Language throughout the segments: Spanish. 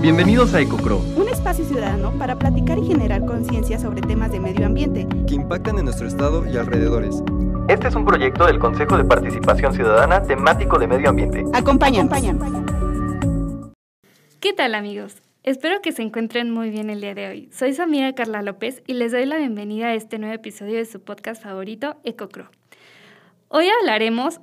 Bienvenidos a EcoCro, un espacio ciudadano para platicar y generar conciencia sobre temas de medio ambiente que impactan en nuestro estado y alrededores. Este es un proyecto del Consejo de Participación Ciudadana temático de medio ambiente. Acompáñanos. ¿Qué tal amigos? Espero que se encuentren muy bien el día de hoy. Soy su amiga Carla López y les doy la bienvenida a este nuevo episodio de su podcast favorito, EcoCro. Hoy hablaremos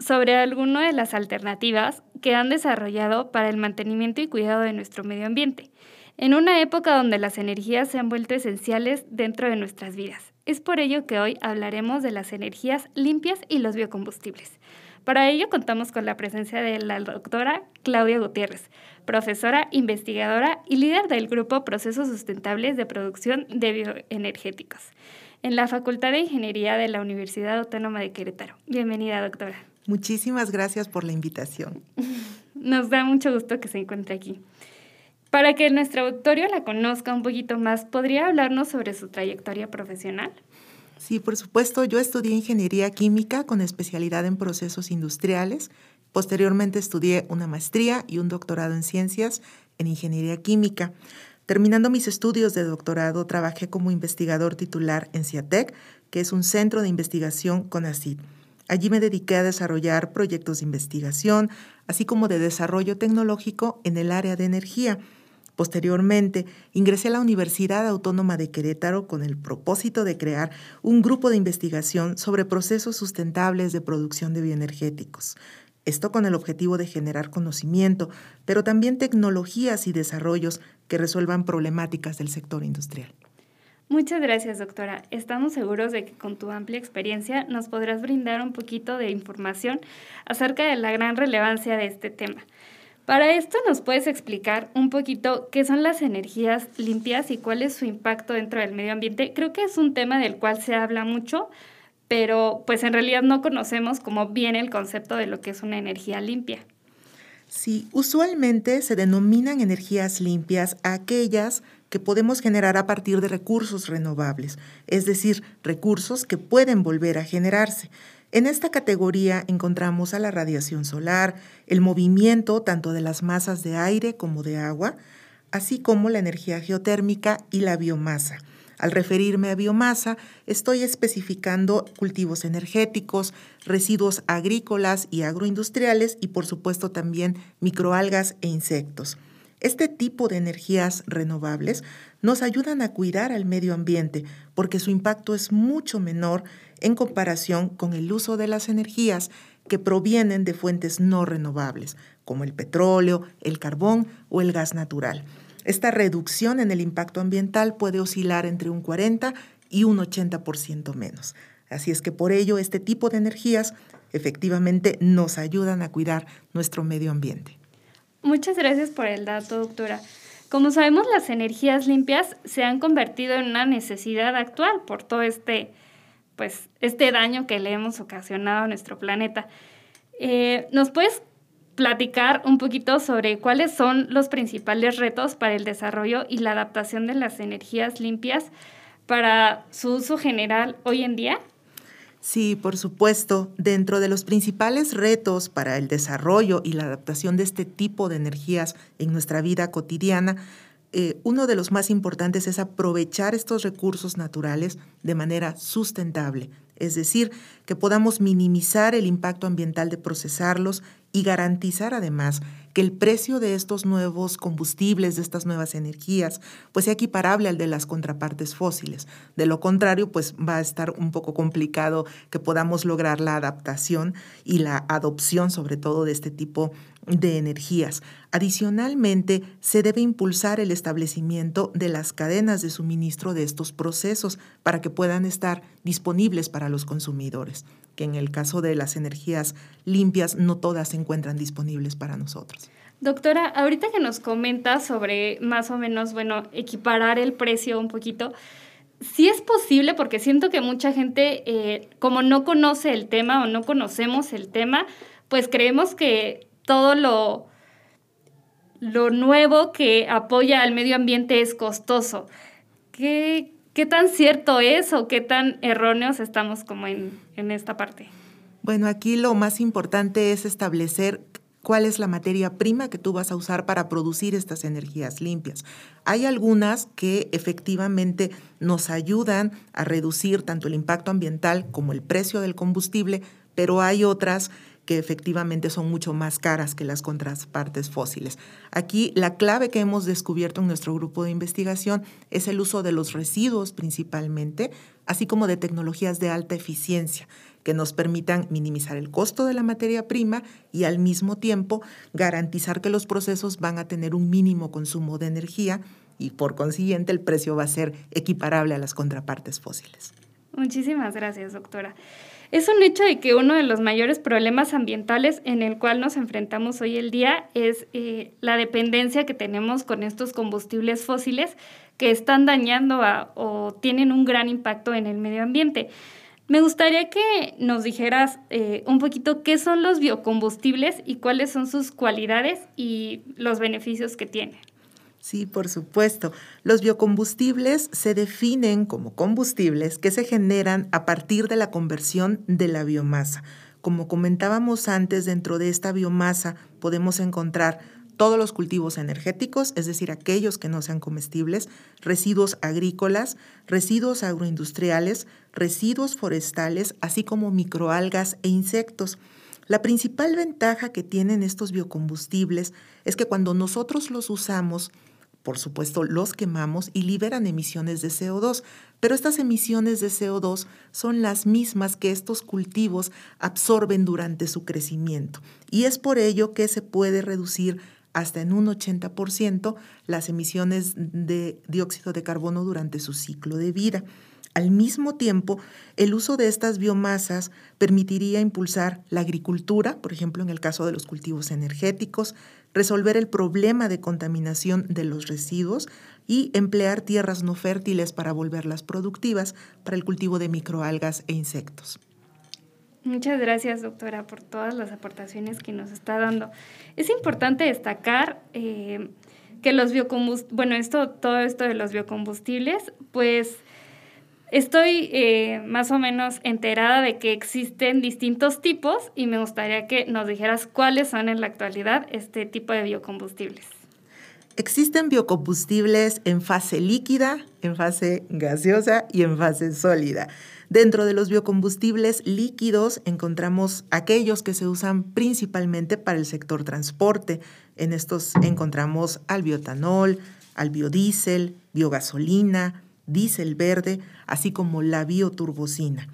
sobre algunas de las alternativas que han desarrollado para el mantenimiento y cuidado de nuestro medio ambiente, en una época donde las energías se han vuelto esenciales dentro de nuestras vidas. Es por ello que hoy hablaremos de las energías limpias y los biocombustibles. Para ello contamos con la presencia de la doctora Claudia Gutiérrez, profesora, investigadora y líder del grupo Procesos Sustentables de Producción de Bioenergéticos en la Facultad de Ingeniería de la Universidad Autónoma de Querétaro. Bienvenida, doctora. Muchísimas gracias por la invitación. Nos da mucho gusto que se encuentre aquí. Para que nuestro auditorio la conozca un poquito más, ¿podría hablarnos sobre su trayectoria profesional? Sí, por supuesto. Yo estudié ingeniería química con especialidad en procesos industriales. Posteriormente estudié una maestría y un doctorado en ciencias en ingeniería química. Terminando mis estudios de doctorado, trabajé como investigador titular en CIATEC, que es un centro de investigación con ACID. Allí me dediqué a desarrollar proyectos de investigación, así como de desarrollo tecnológico en el área de energía. Posteriormente, ingresé a la Universidad Autónoma de Querétaro con el propósito de crear un grupo de investigación sobre procesos sustentables de producción de bioenergéticos. Esto con el objetivo de generar conocimiento, pero también tecnologías y desarrollos que resuelvan problemáticas del sector industrial. Muchas gracias, doctora. Estamos seguros de que con tu amplia experiencia nos podrás brindar un poquito de información acerca de la gran relevancia de este tema. Para esto nos puedes explicar un poquito qué son las energías limpias y cuál es su impacto dentro del medio ambiente. Creo que es un tema del cual se habla mucho, pero pues en realidad no conocemos cómo viene el concepto de lo que es una energía limpia. Sí, usualmente se denominan energías limpias aquellas que podemos generar a partir de recursos renovables, es decir, recursos que pueden volver a generarse. En esta categoría encontramos a la radiación solar, el movimiento tanto de las masas de aire como de agua, así como la energía geotérmica y la biomasa. Al referirme a biomasa, estoy especificando cultivos energéticos, residuos agrícolas y agroindustriales y por supuesto también microalgas e insectos. Este tipo de energías renovables nos ayudan a cuidar al medio ambiente porque su impacto es mucho menor en comparación con el uso de las energías que provienen de fuentes no renovables, como el petróleo, el carbón o el gas natural. Esta reducción en el impacto ambiental puede oscilar entre un 40 y un 80% menos. Así es que por ello este tipo de energías efectivamente nos ayudan a cuidar nuestro medio ambiente. Muchas gracias por el dato, doctora. Como sabemos, las energías limpias se han convertido en una necesidad actual por todo este, pues, este daño que le hemos ocasionado a nuestro planeta. Eh, ¿Nos puedes platicar un poquito sobre cuáles son los principales retos para el desarrollo y la adaptación de las energías limpias para su uso general hoy en día? Sí, por supuesto. Dentro de los principales retos para el desarrollo y la adaptación de este tipo de energías en nuestra vida cotidiana, eh, uno de los más importantes es aprovechar estos recursos naturales de manera sustentable, es decir, que podamos minimizar el impacto ambiental de procesarlos y garantizar además que el precio de estos nuevos combustibles, de estas nuevas energías, pues sea equiparable al de las contrapartes fósiles. De lo contrario, pues va a estar un poco complicado que podamos lograr la adaptación y la adopción sobre todo de este tipo de energías. Adicionalmente, se debe impulsar el establecimiento de las cadenas de suministro de estos procesos para que puedan estar disponibles para los consumidores, que en el caso de las energías limpias no todas se encuentran disponibles para nosotros. Doctora, ahorita que nos comenta sobre más o menos, bueno, equiparar el precio un poquito, sí es posible porque siento que mucha gente, eh, como no conoce el tema o no conocemos el tema, pues creemos que todo lo, lo nuevo que apoya al medio ambiente es costoso. ¿Qué, qué tan cierto es o qué tan erróneos estamos como en, en esta parte? Bueno, aquí lo más importante es establecer cuál es la materia prima que tú vas a usar para producir estas energías limpias. Hay algunas que efectivamente nos ayudan a reducir tanto el impacto ambiental como el precio del combustible, pero hay otras que efectivamente son mucho más caras que las contrapartes fósiles. Aquí la clave que hemos descubierto en nuestro grupo de investigación es el uso de los residuos principalmente, así como de tecnologías de alta eficiencia que nos permitan minimizar el costo de la materia prima y al mismo tiempo garantizar que los procesos van a tener un mínimo consumo de energía y por consiguiente el precio va a ser equiparable a las contrapartes fósiles. Muchísimas gracias, doctora. Es un hecho de que uno de los mayores problemas ambientales en el cual nos enfrentamos hoy el día es eh, la dependencia que tenemos con estos combustibles fósiles que están dañando o tienen un gran impacto en el medio ambiente. Me gustaría que nos dijeras eh, un poquito qué son los biocombustibles y cuáles son sus cualidades y los beneficios que tienen. Sí, por supuesto. Los biocombustibles se definen como combustibles que se generan a partir de la conversión de la biomasa. Como comentábamos antes, dentro de esta biomasa podemos encontrar todos los cultivos energéticos, es decir, aquellos que no sean comestibles, residuos agrícolas, residuos agroindustriales, residuos forestales, así como microalgas e insectos. La principal ventaja que tienen estos biocombustibles es que cuando nosotros los usamos, por supuesto, los quemamos y liberan emisiones de CO2, pero estas emisiones de CO2 son las mismas que estos cultivos absorben durante su crecimiento. Y es por ello que se puede reducir hasta en un 80% las emisiones de dióxido de carbono durante su ciclo de vida. Al mismo tiempo, el uso de estas biomasas permitiría impulsar la agricultura, por ejemplo, en el caso de los cultivos energéticos, resolver el problema de contaminación de los residuos y emplear tierras no fértiles para volverlas productivas para el cultivo de microalgas e insectos. Muchas gracias, doctora, por todas las aportaciones que nos está dando. Es importante destacar eh, que los biocombustibles, bueno, esto, todo esto de los biocombustibles, pues estoy eh, más o menos enterada de que existen distintos tipos y me gustaría que nos dijeras cuáles son en la actualidad este tipo de biocombustibles. Existen biocombustibles en fase líquida, en fase gaseosa y en fase sólida. Dentro de los biocombustibles líquidos encontramos aquellos que se usan principalmente para el sector transporte. En estos encontramos al biotanol, al biodiesel, biogasolina, diésel verde, así como la bioturbocina.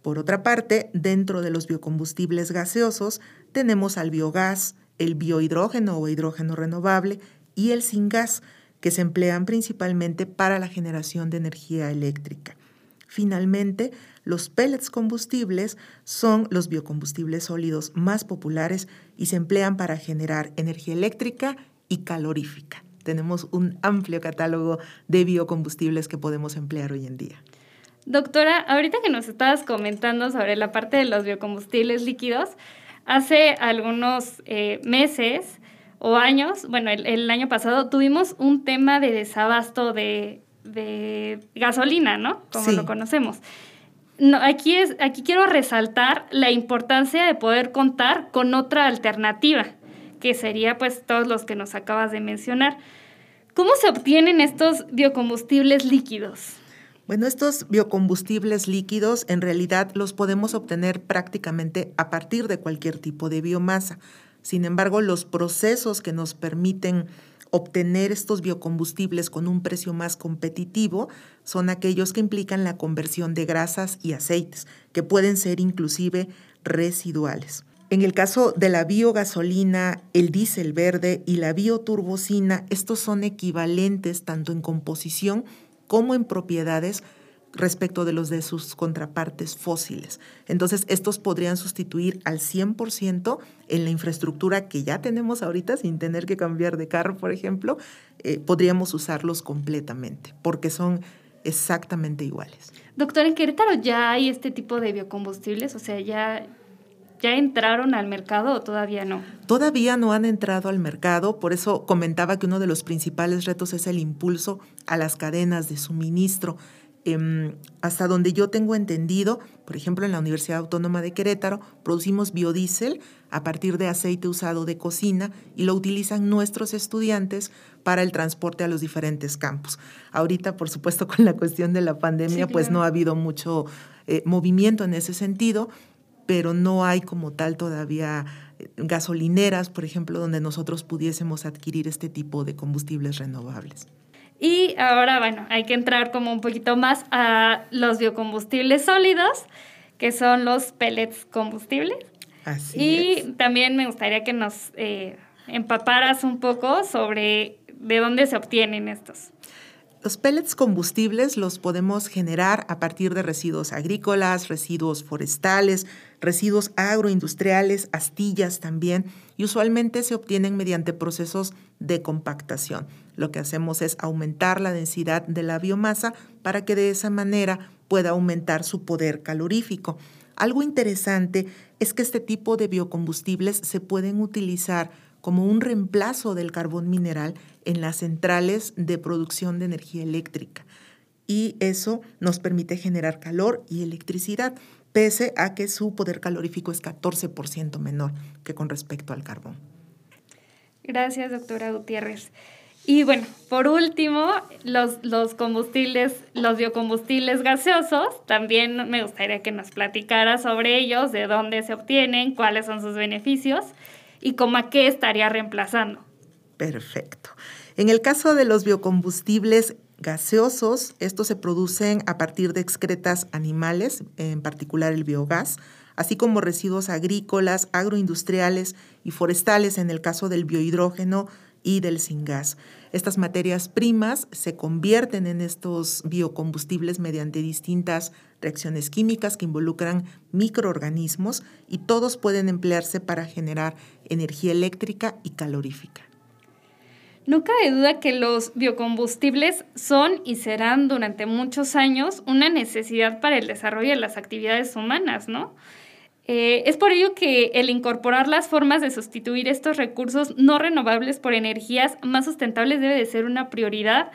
Por otra parte, dentro de los biocombustibles gaseosos tenemos al biogás, el biohidrógeno o hidrógeno renovable y el sin gas, que se emplean principalmente para la generación de energía eléctrica. Finalmente, los pellets combustibles son los biocombustibles sólidos más populares y se emplean para generar energía eléctrica y calorífica. Tenemos un amplio catálogo de biocombustibles que podemos emplear hoy en día. Doctora, ahorita que nos estabas comentando sobre la parte de los biocombustibles líquidos, hace algunos eh, meses o años, bueno, el, año pasado tuvimos un tema de desabasto de, de gasolina, ¿no? Como lo conocemos. No, aquí, es, aquí quiero resaltar la importancia de poder contar con otra alternativa, que sería pues todos los que nos acabas de mencionar. ¿Cómo se obtienen estos biocombustibles líquidos? Bueno, estos biocombustibles líquidos en realidad los podemos obtener prácticamente a partir de cualquier tipo de biomasa. Sin embargo, los procesos que nos permiten obtener estos biocombustibles con un precio más competitivo son aquellos que implican la conversión de grasas y aceites, que pueden ser inclusive residuales. En el caso de la biogasolina, el diésel verde y la bioturbocina, estos son equivalentes tanto en composición como en propiedades respecto de los de sus contrapartes fósiles. Entonces, estos podrían sustituir al 100% en la infraestructura que ya tenemos ahorita, sin tener que cambiar de carro, por ejemplo, eh, podríamos usarlos completamente, porque son exactamente iguales. Doctor, ¿en Querétaro ya hay este tipo de biocombustibles? O sea, ¿ya, ¿Ya entraron al mercado o todavía no? Todavía no han entrado al mercado, por eso comentaba que uno de los principales retos es el impulso a las cadenas de suministro Em, hasta donde yo tengo entendido, por ejemplo, en la Universidad Autónoma de Querétaro, producimos biodiesel a partir de aceite usado de cocina y lo utilizan nuestros estudiantes para el transporte a los diferentes campus. Ahorita, por supuesto, con la cuestión de la pandemia, pues no ha habido mucho eh, movimiento en ese sentido, pero no hay como tal todavía eh, gasolineras, por ejemplo, donde nosotros pudiésemos adquirir este tipo de combustibles renovables. Y ahora, bueno, hay que entrar como un poquito más a los biocombustibles sólidos, que son los pellets combustibles. Así y también me gustaría que nos eh, empaparas un poco sobre de dónde se obtienen estos. Los pellets combustibles los podemos generar a partir de residuos agrícolas, residuos forestales, residuos agroindustriales, astillas también, y usualmente se obtienen mediante procesos de compactación. Lo que hacemos es aumentar la densidad de la biomasa para que de esa manera pueda aumentar su poder calorífico. Algo interesante es que este tipo de biocombustibles se pueden utilizar como un reemplazo del carbón mineral en las centrales de producción de energía eléctrica. Y eso nos permite generar calor y electricidad, pese a que su poder calorífico es 14% menor que con respecto al carbón. Gracias, doctora Gutiérrez. Y bueno, por último, los, los combustibles, los biocombustibles gaseosos, también me gustaría que nos platicara sobre ellos, de dónde se obtienen, cuáles son sus beneficios y cómo a qué estaría reemplazando. Perfecto. En el caso de los biocombustibles gaseosos, estos se producen a partir de excretas animales, en particular el biogás, así como residuos agrícolas, agroindustriales y forestales en el caso del biohidrógeno y del gas. Estas materias primas se convierten en estos biocombustibles mediante distintas reacciones químicas que involucran microorganismos y todos pueden emplearse para generar energía eléctrica y calorífica. No cabe duda que los biocombustibles son y serán durante muchos años una necesidad para el desarrollo de las actividades humanas, ¿no? Eh, es por ello que el incorporar las formas de sustituir estos recursos no renovables por energías más sustentables debe de ser una prioridad,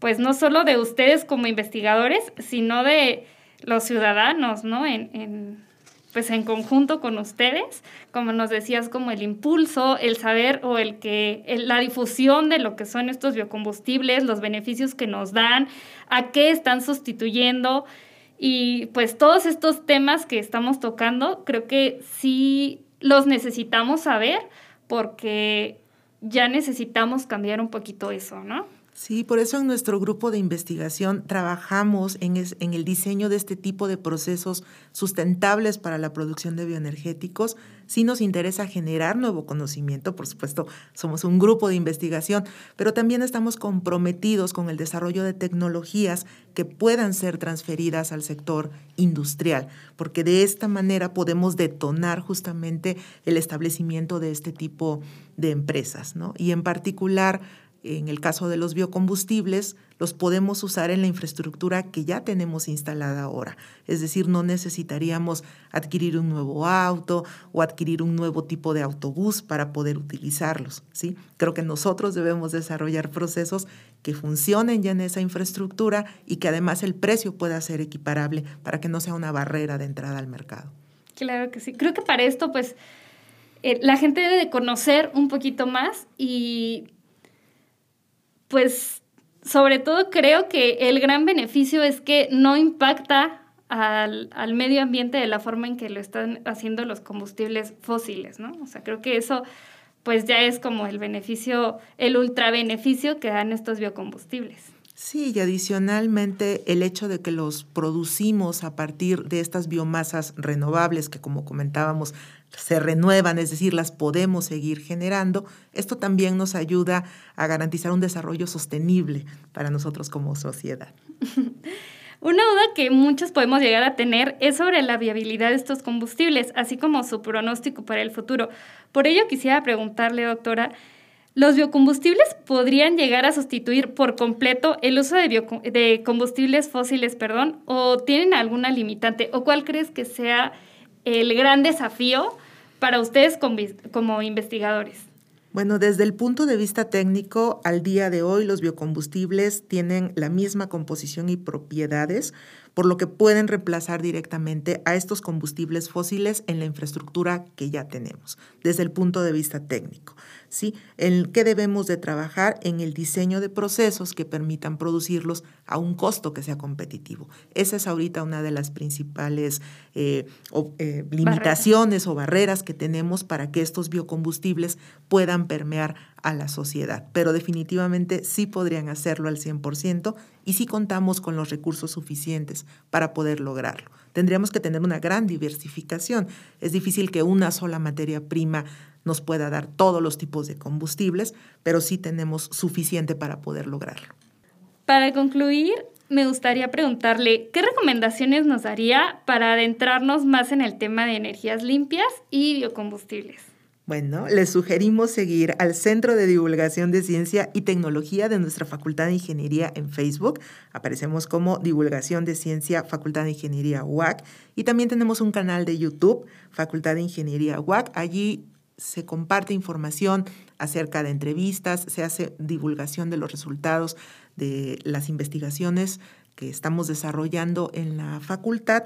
pues no solo de ustedes como investigadores, sino de los ciudadanos, ¿no? En, pues en conjunto con ustedes, como nos decías, como el impulso, el saber o el que la difusión de lo que son estos biocombustibles, los beneficios que nos dan, a qué están sustituyendo, y pues todos estos temas que estamos tocando, creo que sí los necesitamos saber porque ya necesitamos cambiar un poquito eso, ¿no? Sí, por eso en nuestro grupo de investigación trabajamos en, el diseño de este tipo de procesos sustentables para la producción de bioenergéticos. Sí nos interesa generar nuevo conocimiento, por supuesto, somos un grupo de investigación, pero también estamos comprometidos con el desarrollo de tecnologías que puedan ser transferidas al sector industrial, porque de esta manera podemos detonar justamente el establecimiento de este tipo de empresas, ¿no? Y en particular, en el caso de los biocombustibles, los podemos usar en la infraestructura que ya tenemos instalada ahora. Es decir, no necesitaríamos adquirir un nuevo auto o adquirir un nuevo tipo de autobús para poder utilizarlos. ¿sí? Creo que nosotros debemos desarrollar procesos que funcionen ya en esa infraestructura y que además el precio pueda ser equiparable para que no sea una barrera de entrada al mercado. Claro que sí. Creo que para esto, pues, eh, la gente debe de conocer un poquito más y pues sobre todo creo que el gran beneficio es que no impacta al, medio ambiente de la forma en que lo están haciendo los combustibles fósiles, ¿no? O sea, creo que eso pues ya es como el beneficio, el ultra beneficio que dan estos biocombustibles. Sí, y adicionalmente el hecho de que los producimos a partir de estas biomasas renovables que como comentábamos se renuevan, es decir, las podemos seguir generando, esto también nos ayuda a garantizar un desarrollo sostenible para nosotros como sociedad. Una duda que muchos podemos llegar a tener es sobre la viabilidad de estos combustibles, así como su pronóstico para el futuro. Por ello quisiera preguntarle, doctora, ¿los biocombustibles podrían llegar a sustituir por completo el uso de, combustibles fósiles, perdón, o tienen alguna limitante? ¿O cuál crees que sea el gran desafío para ustedes como investigadores? Bueno, desde el punto de vista técnico, al día de hoy los biocombustibles tienen la misma composición y propiedades, por lo que pueden reemplazar directamente a estos combustibles fósiles en la infraestructura que ya tenemos, desde el punto de vista técnico. ¿sí? En qué debemos de trabajar en el diseño de procesos que permitan producirlos a un costo que sea competitivo. Esa es ahorita una de las principales eh, eh, limitaciones o barreras que tenemos para que estos biocombustibles puedan permear a la sociedad. Pero definitivamente sí podrían hacerlo al 100% y sí contamos con los recursos suficientes para poder lograrlo. Tendríamos que tener una gran diversificación. Es difícil que una sola materia prima nos pueda dar todos los tipos de combustibles, pero sí tenemos suficiente para poder lograrlo. Para concluir, me gustaría preguntarle, ¿qué recomendaciones nos daría para adentrarnos más en el tema de energías limpias y biocombustibles? Bueno, les sugerimos seguir al Centro de Divulgación de Ciencia y Tecnología de nuestra Facultad de Ingeniería en Facebook. Aparecemos como Divulgación de Ciencia Facultad de Ingeniería UAC. Y también tenemos un canal de YouTube, Facultad de Ingeniería UAC. Allí se comparte información acerca de entrevistas, se hace divulgación de los resultados de las investigaciones que estamos desarrollando en la facultad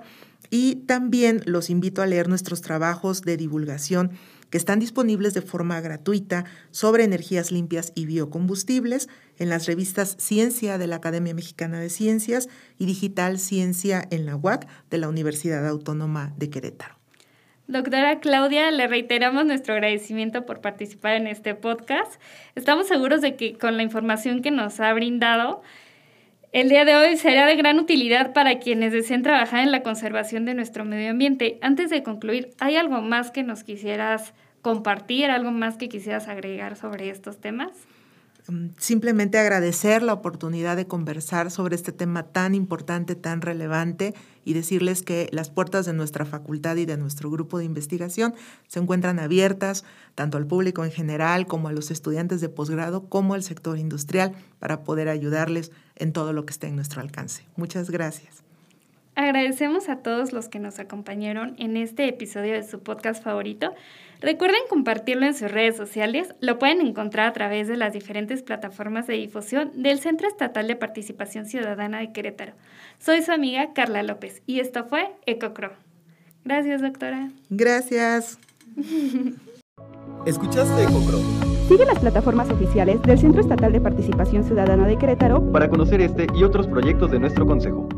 y también los invito a leer nuestros trabajos de divulgación que están disponibles de forma gratuita sobre energías limpias y biocombustibles en las revistas Ciencia de la Academia Mexicana de Ciencias y Digital Ciencia en la UAC de la Universidad Autónoma de Querétaro. Doctora Claudia, le reiteramos nuestro agradecimiento por participar en este podcast. Estamos seguros de que con la información que nos ha brindado, el día de hoy será de gran utilidad para quienes deseen trabajar en la conservación de nuestro medio ambiente. Antes de concluir, ¿hay algo más que nos quisieras compartir, algo más que quisieras agregar sobre estos temas? Mm, simplemente agradecer la oportunidad de conversar sobre este tema tan importante, tan relevante y decirles que las puertas de nuestra facultad y de nuestro grupo de investigación se encuentran abiertas tanto al público en general como a los estudiantes de posgrado como al sector industrial para poder ayudarles en todo lo que esté en nuestro alcance. Muchas gracias. Agradecemos a todos los que nos acompañaron en este episodio de su podcast favorito. Recuerden compartirlo en sus redes sociales. Lo pueden encontrar a través de las diferentes plataformas de difusión del Centro Estatal de Participación Ciudadana de Querétaro. Soy su amiga Carla López y esto fue EcoCro. Gracias, doctora. Gracias. ¿Escuchaste EcoCro? Sigue las plataformas oficiales del Centro Estatal de Participación Ciudadana de Querétaro para conocer este y otros proyectos de nuestro consejo.